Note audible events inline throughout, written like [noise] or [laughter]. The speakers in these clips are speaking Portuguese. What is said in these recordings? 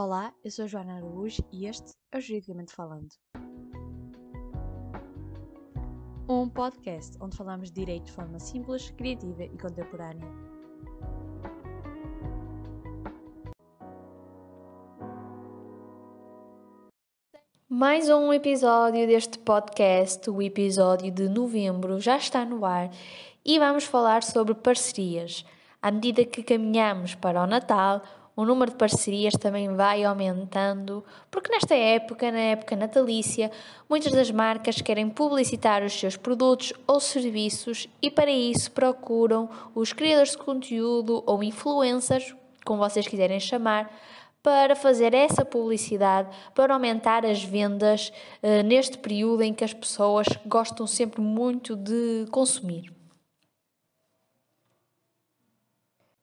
Olá, eu sou Joana Araújo e este é o Juridicamente Falando. Um podcast onde falamos de direito de forma simples, criativa e contemporânea. Mais um episódio deste podcast, o episódio de novembro, já está no ar e vamos falar sobre parcerias. À medida que caminhamos para o Natal, o número de parcerias também vai aumentando, porque nesta época, na época natalícia, muitas das marcas querem publicitar os seus produtos ou serviços e para isso procuram os criadores de conteúdo ou influencers, como vocês quiserem chamar, para fazer essa publicidade, para aumentar as vendas uh, neste período em que as pessoas gostam sempre muito de consumir.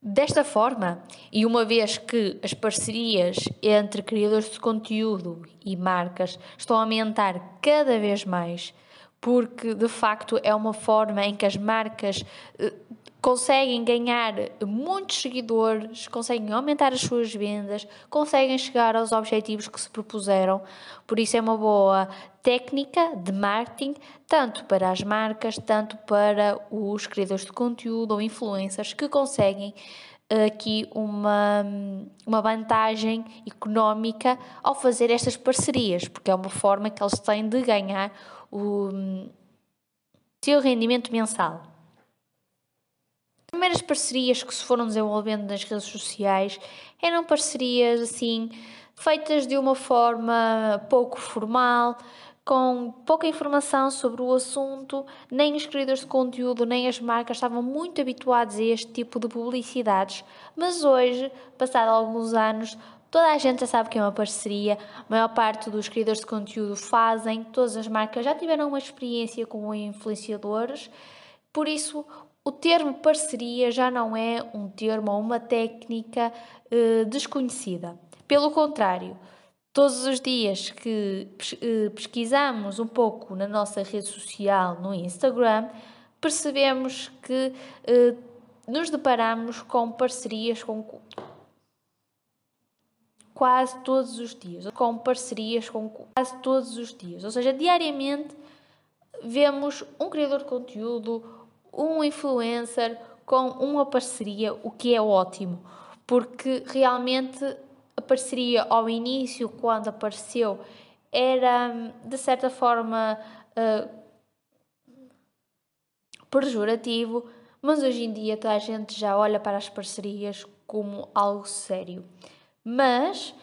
Desta forma, e uma vez que as parcerias entre criadores de conteúdo e marcas estão a aumentar cada vez mais, porque de facto é uma forma em que as marcas eh, conseguem ganhar muitos seguidores, conseguem aumentar as suas vendas, conseguem chegar aos objetivos que se propuseram. Por isso é uma boa técnica de marketing, tanto para as marcas, tanto para os criadores de conteúdo ou influencers que conseguem eh, aqui uma, uma vantagem económica ao fazer estas parcerias, porque é uma forma que eles têm de ganhar o seu rendimento mensal primeiras parcerias que se foram desenvolvendo nas redes sociais eram parcerias assim feitas de uma forma pouco formal, com pouca informação sobre o assunto, nem os criadores de conteúdo nem as marcas estavam muito habituados a este tipo de publicidades, mas hoje, passado alguns anos, toda a gente já sabe que é uma parceria, a maior parte dos criadores de conteúdo fazem, todas as marcas já tiveram uma experiência com influenciadores, por isso o termo parceria já não é um termo ou uma técnica eh, desconhecida. Pelo contrário, todos os dias que eh, pesquisamos um pouco na nossa rede social, no Instagram, percebemos que eh, nos deparamos com parcerias com quase todos os dias, com parcerias com quase todos os dias. Ou seja, diariamente vemos um criador de conteúdo, um influencer com uma parceria, o que é ótimo, porque realmente a parceria ao início, quando apareceu, era de certa forma uh, pejorativo, mas hoje em dia toda a gente já olha para as parcerias como algo sério. Mas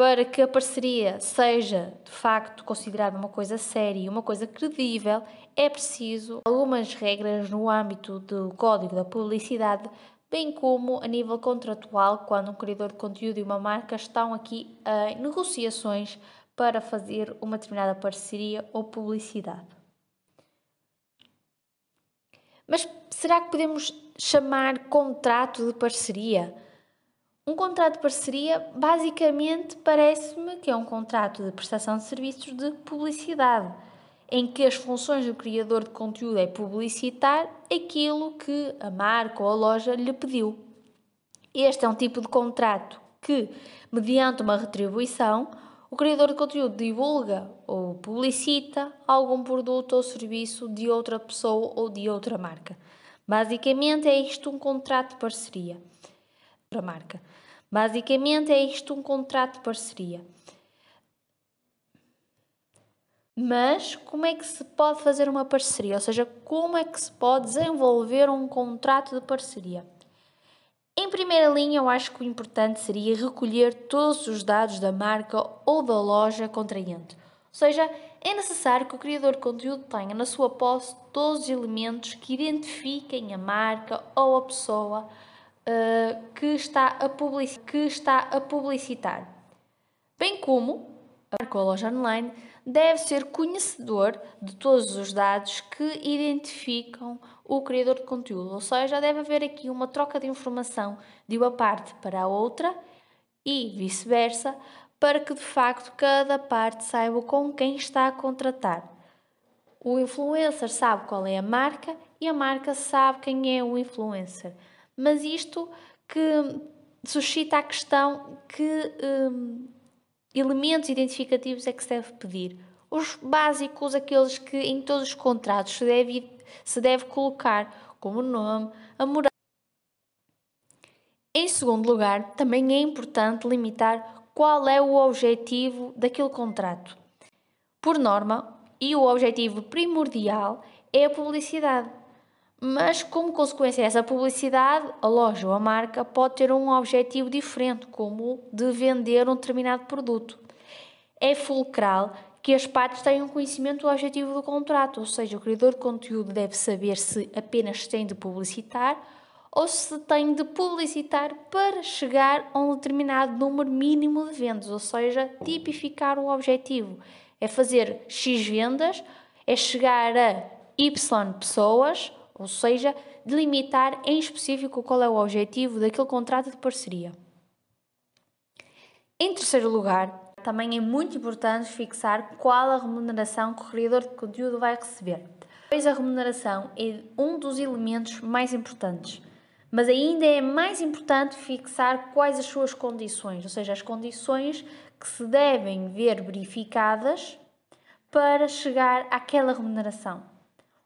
para que a parceria seja de facto considerada uma coisa séria e uma coisa credível, é preciso algumas regras no âmbito do Código da Publicidade, bem como a nível contratual, quando um criador de conteúdo e uma marca estão aqui em negociações para fazer uma determinada parceria ou publicidade. Mas será que podemos chamar contrato de parceria? Um contrato de parceria, basicamente, parece-me que é um contrato de prestação de serviços de publicidade, em que as funções do criador de conteúdo é publicitar aquilo que a marca ou a loja lhe pediu. Este é um tipo de contrato que, mediante uma retribuição, o criador de conteúdo divulga ou publicita algum produto ou serviço de outra pessoa ou de outra marca. Basicamente, é isto um contrato de parceria para a marca. Basicamente é isto um contrato de parceria. Mas como é que se pode fazer uma parceria? Ou seja, como é que se pode desenvolver um contrato de parceria? Em primeira linha, eu acho que o importante seria recolher todos os dados da marca ou da loja contraente. Ou seja, é necessário que o criador de conteúdo tenha na sua posse todos os elementos que identifiquem a marca ou a pessoa uh, que, está a que está a publicitar. Bem como a loja online deve ser conhecedor de todos os dados que identificam o criador de conteúdo, ou seja, deve haver aqui uma troca de informação de uma parte para a outra e vice-versa, para que de facto cada parte saiba com quem está a contratar. O influencer sabe qual é a marca e a marca sabe quem é o influencer mas isto que suscita a questão que hum, elementos identificativos é que se deve pedir. Os básicos, aqueles que em todos os contratos se deve, se deve colocar, como o nome, a morada. Em segundo lugar, também é importante limitar qual é o objetivo daquele contrato. Por norma, e o objetivo primordial é a publicidade. Mas, como consequência dessa publicidade, a loja ou a marca pode ter um objetivo diferente, como o de vender um determinado produto. É fulcral que as partes tenham conhecimento do objetivo do contrato, ou seja, o criador de conteúdo deve saber se apenas tem de publicitar ou se tem de publicitar para chegar a um determinado número mínimo de vendas, ou seja, tipificar o objetivo. É fazer X vendas, é chegar a Y pessoas ou seja, delimitar em específico qual é o objetivo daquele contrato de parceria. Em terceiro lugar, também é muito importante fixar qual a remuneração que o criador de conteúdo vai receber. Pois a remuneração é um dos elementos mais importantes, mas ainda é mais importante fixar quais as suas condições, ou seja, as condições que se devem ver verificadas para chegar àquela remuneração.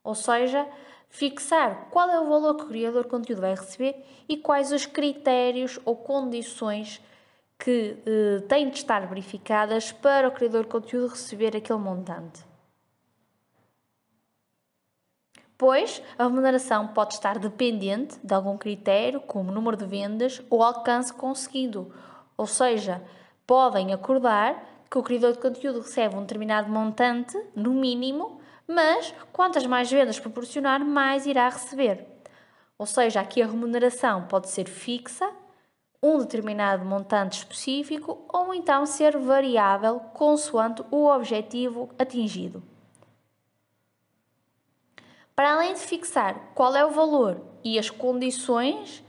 Ou seja, fixar qual é o valor que o criador de conteúdo vai receber e quais os critérios ou condições que eh, têm de estar verificadas para o criador de conteúdo receber aquele montante. Pois a remuneração pode estar dependente de algum critério, como número de vendas ou alcance conseguido, ou seja, podem acordar que o criador de conteúdo recebe um determinado montante, no mínimo, mas quantas mais vendas proporcionar, mais irá receber. Ou seja, aqui a remuneração pode ser fixa, um determinado montante específico, ou então ser variável consoante o objetivo atingido. Para além de fixar qual é o valor e as condições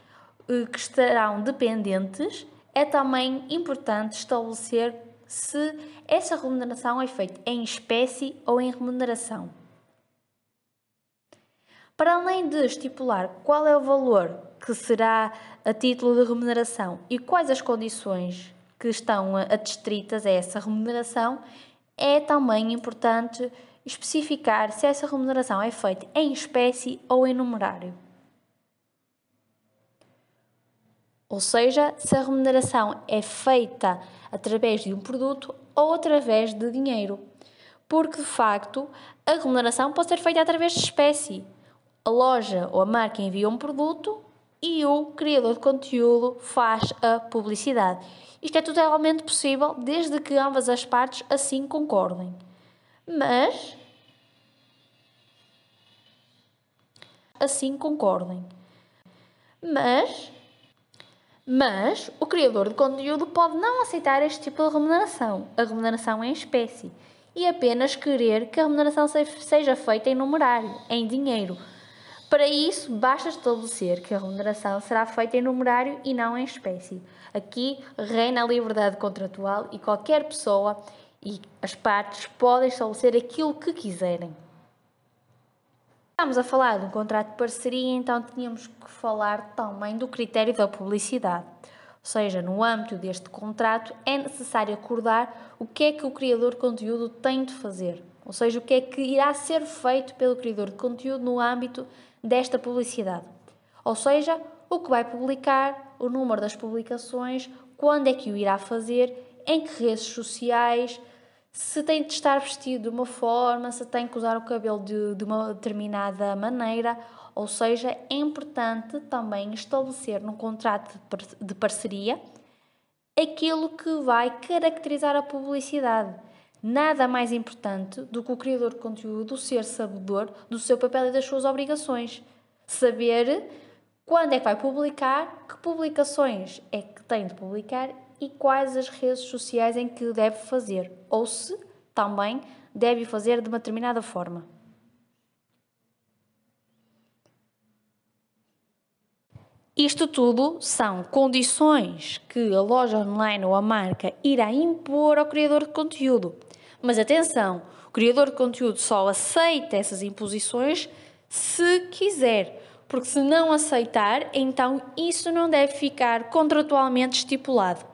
eh, que estarão dependentes, é também importante estabelecer se essa remuneração é feita em espécie ou em remuneração. Para além de estipular qual é o valor que será a título de remuneração e quais as condições que estão adstritas a essa remuneração, é também importante especificar se essa remuneração é feita em espécie ou em numerário. Ou seja, se a remuneração é feita através de um produto ou através de dinheiro. Porque, de facto, a remuneração pode ser feita através de espécie. A loja ou a marca envia um produto e o criador de conteúdo faz a publicidade. Isto é totalmente possível desde que ambas as partes assim concordem. Mas. Assim concordem. Mas mas o criador de conteúdo pode não aceitar este tipo de remuneração, a remuneração em espécie, e apenas querer que a remuneração seja feita em numerário, em dinheiro. Para isso, basta estabelecer que a remuneração será feita em numerário e não em espécie. Aqui reina a liberdade contratual e qualquer pessoa e as partes podem estabelecer aquilo que quiserem. Estamos a falar de um contrato de parceria, então tínhamos que falar também do critério da publicidade. Ou seja, no âmbito deste contrato é necessário acordar o que é que o criador de conteúdo tem de fazer. Ou seja, o que é que irá ser feito pelo criador de conteúdo no âmbito desta publicidade. Ou seja, o que vai publicar, o número das publicações, quando é que o irá fazer, em que redes sociais, se tem de estar vestido de uma forma, se tem que usar o cabelo de, de uma determinada maneira, ou seja, é importante também estabelecer no contrato de parceria aquilo que vai caracterizar a publicidade. Nada mais importante do que o criador de conteúdo ser sabedor do seu papel e das suas obrigações. Saber quando é que vai publicar, que publicações é que tem de publicar e quais as redes sociais em que deve fazer, ou se também deve fazer de uma determinada forma. Isto tudo são condições que a loja online ou a marca irá impor ao criador de conteúdo. Mas atenção, o criador de conteúdo só aceita essas imposições se quiser, porque se não aceitar, então isso não deve ficar contratualmente estipulado.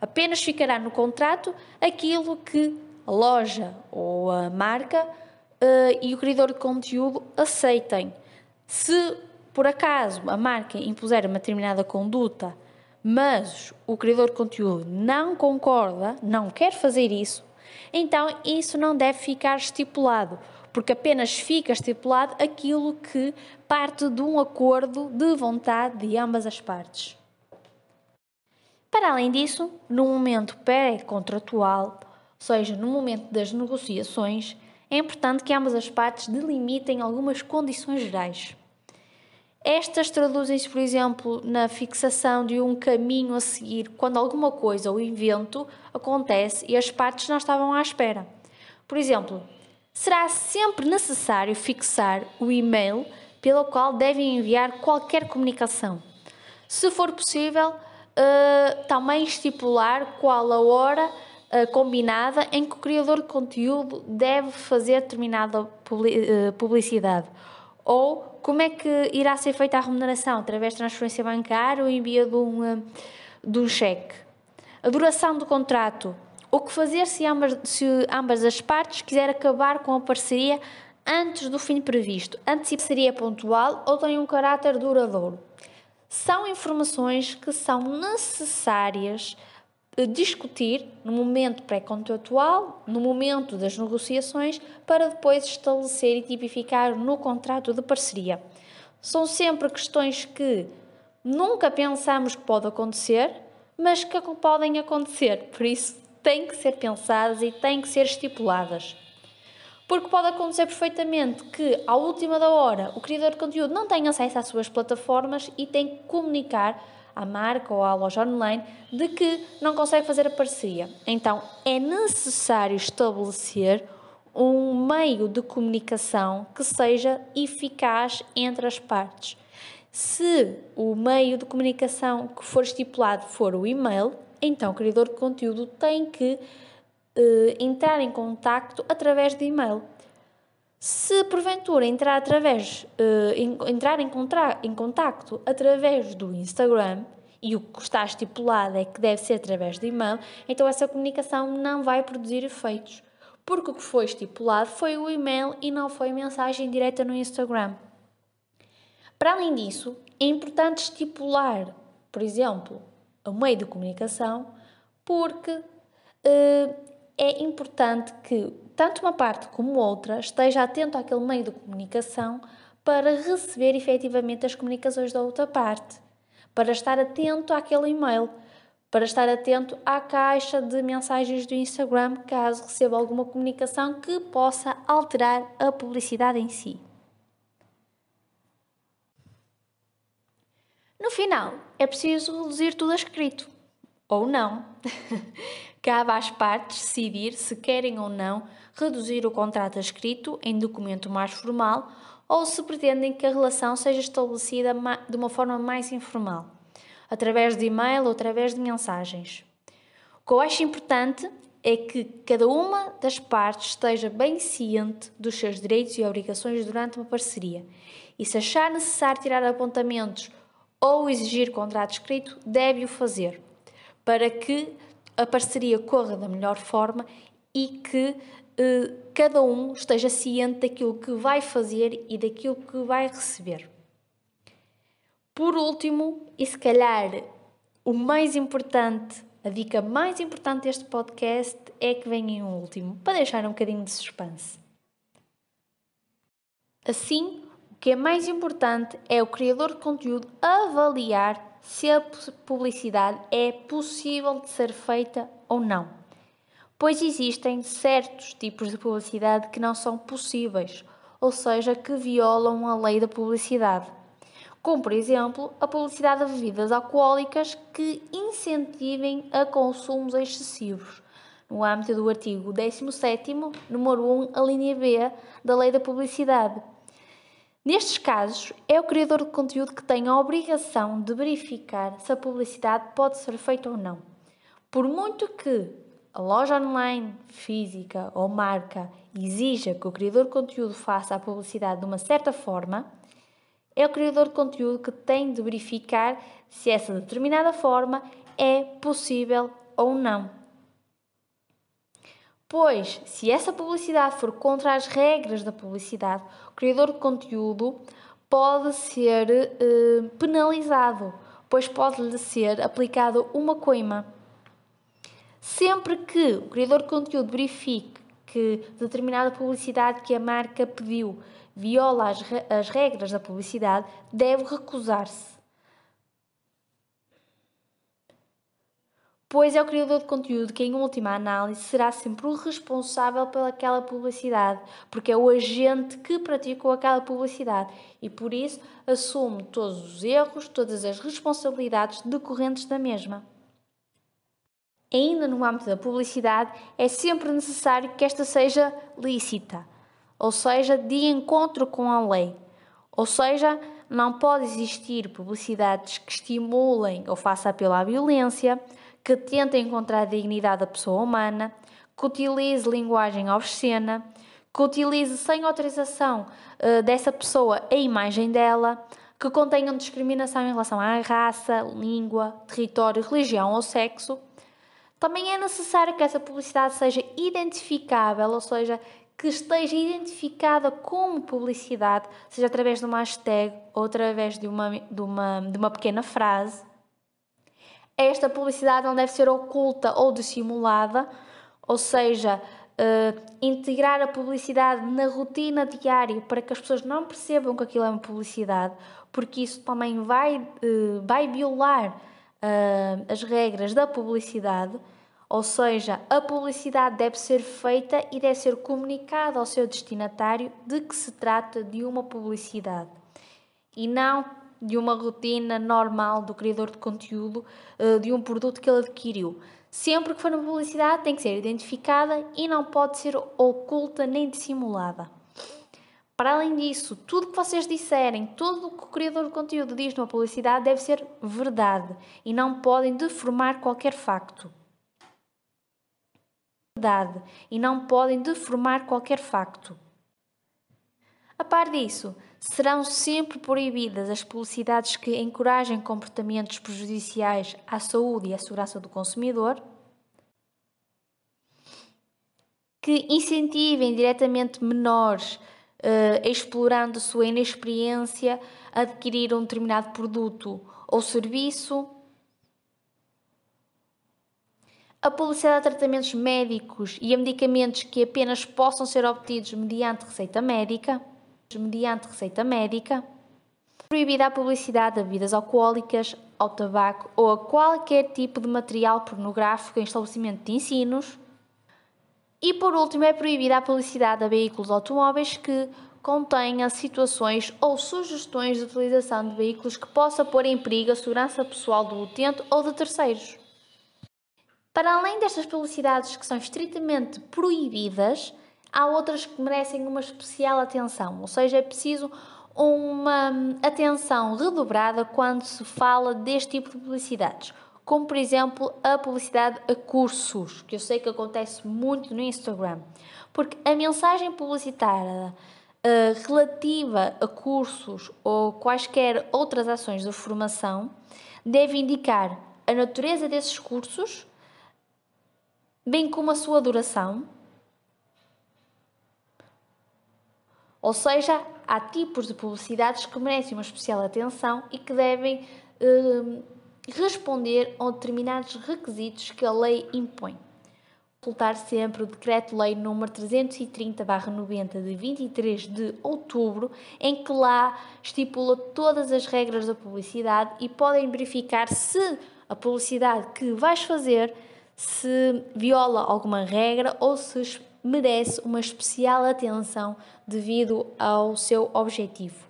Apenas ficará no contrato aquilo que a loja ou a marca uh, e o criador de conteúdo aceitem. Se por acaso a marca impuser uma determinada conduta, mas o criador de conteúdo não concorda, não quer fazer isso, então isso não deve ficar estipulado, porque apenas fica estipulado aquilo que parte de um acordo de vontade de ambas as partes. Para além disso, no momento pré-contratual, ou seja, no momento das negociações, é importante que ambas as partes delimitem algumas condições gerais. Estas traduzem-se, por exemplo, na fixação de um caminho a seguir quando alguma coisa ou evento acontece e as partes não estavam à espera. Por exemplo, será sempre necessário fixar o e-mail pelo qual devem enviar qualquer comunicação. Se for possível, uh, também estipular qual a hora uh, combinada em que o criador de conteúdo deve fazer determinada eh, publicidade. Ou como é que irá ser feita a remuneração? Através de transferência bancária ou envio de um, de um cheque? A duração do contrato. O que fazer se ambas, se ambas as partes quiserem acabar com a parceria antes do fim previsto? Antes seria pontual ou tem um caráter duradouro? são informações que são necessárias discutir no momento pré-contratual, no momento das negociações, para depois estabelecer e tipificar no contrato de parceria. São sempre questões que nunca pensamos que pode acontecer, mas que podem acontecer, por isso têm que ser pensadas e têm que ser estipuladas. Porque pode acontecer perfeitamente que, à última da hora, o criador de conteúdo não tenha acesso às suas plataformas e tem que comunicar à marca ou à loja online de que não consegue fazer a parceria. Então, é necessário estabelecer um meio de comunicação que seja eficaz entre as partes. Se o meio de comunicação que for estipulado for o e-mail, então o criador de conteúdo tem que uh, entrar em contacto através de e-mail. Se porventura entrar através uh, entrar em, em contacto através do Instagram e o que está estipulado é que deve ser através de e-mail, então essa comunicação não vai produzir efeitos, porque o que foi estipulado foi o e-mail e não foi mensagem direta no Instagram. Para além disso, é importante estipular, por exemplo, o meio de comunicação, porque uh, é importante que tanto uma parte como outra esteja atento àquele meio de comunicação para receber efetivamente as comunicações da outra parte, para estar atento àquele e-mail, para estar atento à caixa de mensagens do Instagram caso receba alguma comunicação que possa alterar a publicidade em si. No final, é preciso reduzir tudo a escrito. Ou não. [laughs] Cabe às partes decidir se querem ou não reduzir o contrato escrito em documento mais formal ou se pretendem que a relação seja estabelecida de uma forma mais informal, através de e-mail ou através de mensagens. O que eu acho importante é que cada uma das partes esteja bem ciente dos seus direitos e obrigações durante uma parceria e, se achar necessário tirar apontamentos ou exigir contrato escrito, deve o fazer, para que a parceria corra da melhor forma e que eh, cada um esteja ciente daquilo que vai fazer e daquilo que vai receber. Por último, e se calhar o mais importante, a dica mais importante deste podcast é que venha em um último, para deixar um bocadinho de suspense. Assim, o que é mais importante é o criador de conteúdo avaliar se a publicidade é possível de ser feita ou não. Pois existem certos tipos de publicidade que não são possíveis, ou seja, que violam a lei da publicidade. Como, por exemplo, a publicidade de bebidas alcoólicas que incentivem a consumos excessivos, no âmbito do artigo 17, número 1, a linha B da Lei da Publicidade Nestes casos, é o criador de conteúdo que tem a obrigação de verificar se a publicidade pode ser feita ou não. Por muito que a loja online, física ou marca exija que o criador de conteúdo faça a publicidade de uma certa forma, é o criador de conteúdo que tem de verificar se essa determinada forma é possível ou não. Pois, se essa publicidade for contra as regras da publicidade, o criador de conteúdo pode ser eh, penalizado, pois pode-lhe ser aplicado uma coima. Sempre que o criador de conteúdo verifique que determinada publicidade que a marca pediu viola as, as regras da publicidade, deve recusar-se. Pois é o criador de conteúdo que, em última análise, será sempre o responsável pelaquela publicidade, porque é o agente que praticou aquela publicidade e, por isso, assume todos os erros, todas as responsabilidades decorrentes da mesma. Ainda no âmbito da publicidade, é sempre necessário que esta seja lícita, ou seja, de encontro com a lei. Ou seja, não pode existir publicidades que estimulem ou façam apelo à violência, que tenta encontrar a dignidade da pessoa humana, que utilize linguagem obscena, que utilize sem autorização uh, dessa pessoa a imagem dela, que contenham discriminação em relação à raça, língua, território, religião ou sexo. Também é necessário que essa publicidade seja identificável, ou seja, que esteja identificada como publicidade, seja através de uma hashtag ou através de uma, de uma, de uma pequena frase. Esta publicidade não deve ser oculta ou dissimulada, ou seja, uh, integrar a publicidade na rotina diária para que as pessoas não percebam que aquilo é uma publicidade, porque isso também vai, uh, vai violar uh, as regras da publicidade. Ou seja, a publicidade deve ser feita e deve ser comunicada ao seu destinatário de que se trata de uma publicidade e não de uma rotina normal do criador de conteúdo eh, de um produto que ele adquiriu. Sempre que for uma publicidade, tem que ser identificada e não pode ser oculta nem dissimulada. Para além disso, tudo que vocês disserem, tudo o que o criador de conteúdo diz numa publicidade deve ser verdade e não podem deformar qualquer facto. Verdade e não podem deformar qualquer facto. A par disso, serão sempre proibidas as publicidades que encorajem comportamentos prejudiciais à saúde e à segurança do consumidor, que incentivem diretamente menores, uh, explorando sua inexperiência, a adquirir um determinado produto ou serviço. A publicidade a tratamentos médicos e a medicamentos que apenas possam ser obtidos mediante receita médica mediante receita médica, proibida a publicidade de bebidas alcoólicas, ao tabaco ou a qualquer tipo de material pornográfico em estabelecimento de ensinos. E por último, é proibida a publicidade a veículos automóveis que contenha situações ou sugestões de utilização de veículos que possa pôr em perigo a segurança pessoal do utente ou de terceiros. Para além destas publicidades que são estritamente proibidas, há outras que merecem uma especial atenção, ou seja, é preciso uma atenção redobrada quando se fala deste tipo de publicidades, como por exemplo a publicidade a cursos, que eu sei que acontece muito no Instagram, porque a mensagem publicitária uh, relativa a cursos ou quaisquer outras ações de formação deve indicar a natureza desses cursos, bem como a sua duração Ou seja, há tipos de publicidades que merecem uma especial atenção e que devem eh, responder a determinados requisitos que a lei impõe. Consultar sempre o Decreto-Lei nº 330-90 de 23 de outubro, em que lá estipula todas as regras da publicidade e podem verificar se a publicidade que vais fazer se viola alguma regra ou se merece uma especial atenção devido ao seu objetivo.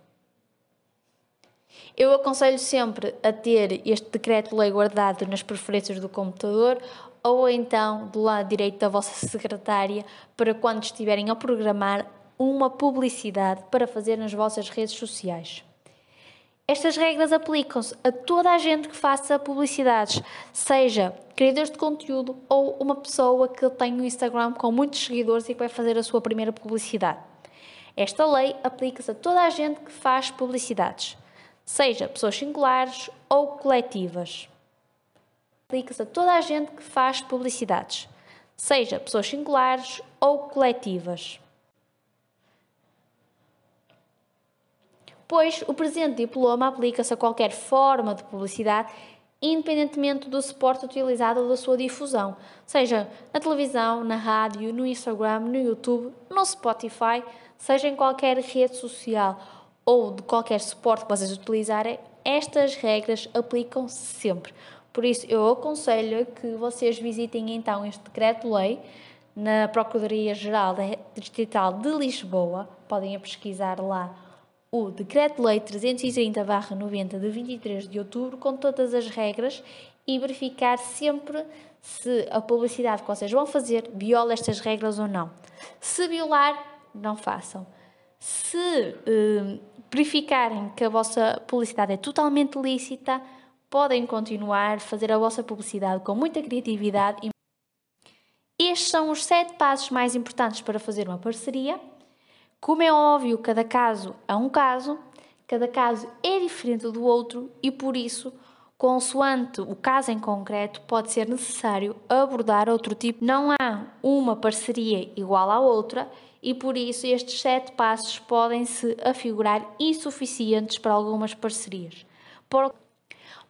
Eu aconselho sempre a ter este decreto-lei guardado nas preferências do computador ou então do lado direito da vossa secretária para quando estiverem a programar uma publicidade para fazer nas vossas redes sociais. Estas regras aplicam-se a toda a gente que faça publicidades, seja criadores de conteúdo ou uma pessoa que tem um Instagram com muitos seguidores e que vai fazer a sua primeira publicidade. Esta lei aplica-se a toda a gente que faz publicidades, seja pessoas singulares ou coletivas. Aplica-se a toda a gente que faz publicidades, seja pessoas singulares ou coletivas. Pois o presente diploma aplica-se a qualquer forma de publicidade independentemente do suporte utilizado ou da sua difusão, seja na televisão, na rádio, no Instagram, no YouTube, no Spotify, seja em qualquer rede social ou de qualquer suporte que vocês utilizarem, estas regras aplicam-se sempre. Por isso, eu aconselho que vocês visitem então este decreto-lei na Procuradoria-Geral Distrital de Lisboa. Podem pesquisar lá o Decreto-Lei 330-90 de 23 de outubro, com todas as regras e verificar sempre se a publicidade que vocês vão fazer viola estas regras ou não. Se violar, não façam. Se eh, verificarem que a vossa publicidade é totalmente lícita, podem continuar a fazer a vossa publicidade com muita criatividade. E... Estes são os sete passos mais importantes para fazer uma parceria. Como é óbvio, cada caso é um caso, cada caso é diferente do outro e por isso, consoante o caso em concreto, pode ser necessário abordar outro tipo. Não há uma parceria igual à outra e por isso estes sete passos podem se afigurar insuficientes para algumas parcerias.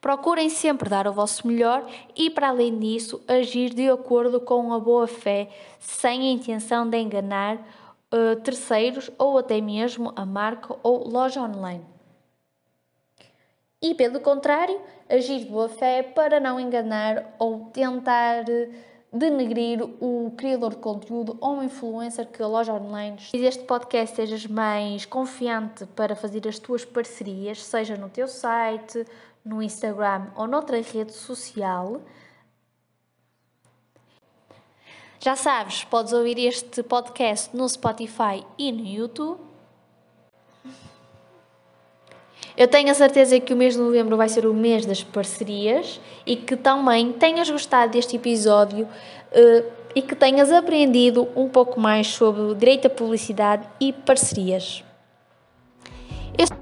Procurem sempre dar o vosso melhor e, para além disso, agir de acordo com a boa fé, sem a intenção de enganar uh, terceiros ou até mesmo a marca ou loja online. E, pelo contrário, agir de boa fé para não enganar ou tentar denegrir o criador de conteúdo ou influencer que a loja online. Se este podcast sejas mais confiante para fazer as tuas parcerias, seja no teu site, no Instagram ou noutra rede social. Já sabes, podes ouvir este podcast no Spotify e no YouTube. Eu tenho a certeza que o mês de novembro vai ser o mês das parcerias e que também tenhas gostado deste episódio uh, e que tenhas aprendido um pouco mais sobre direito à publicidade e parcerias. Este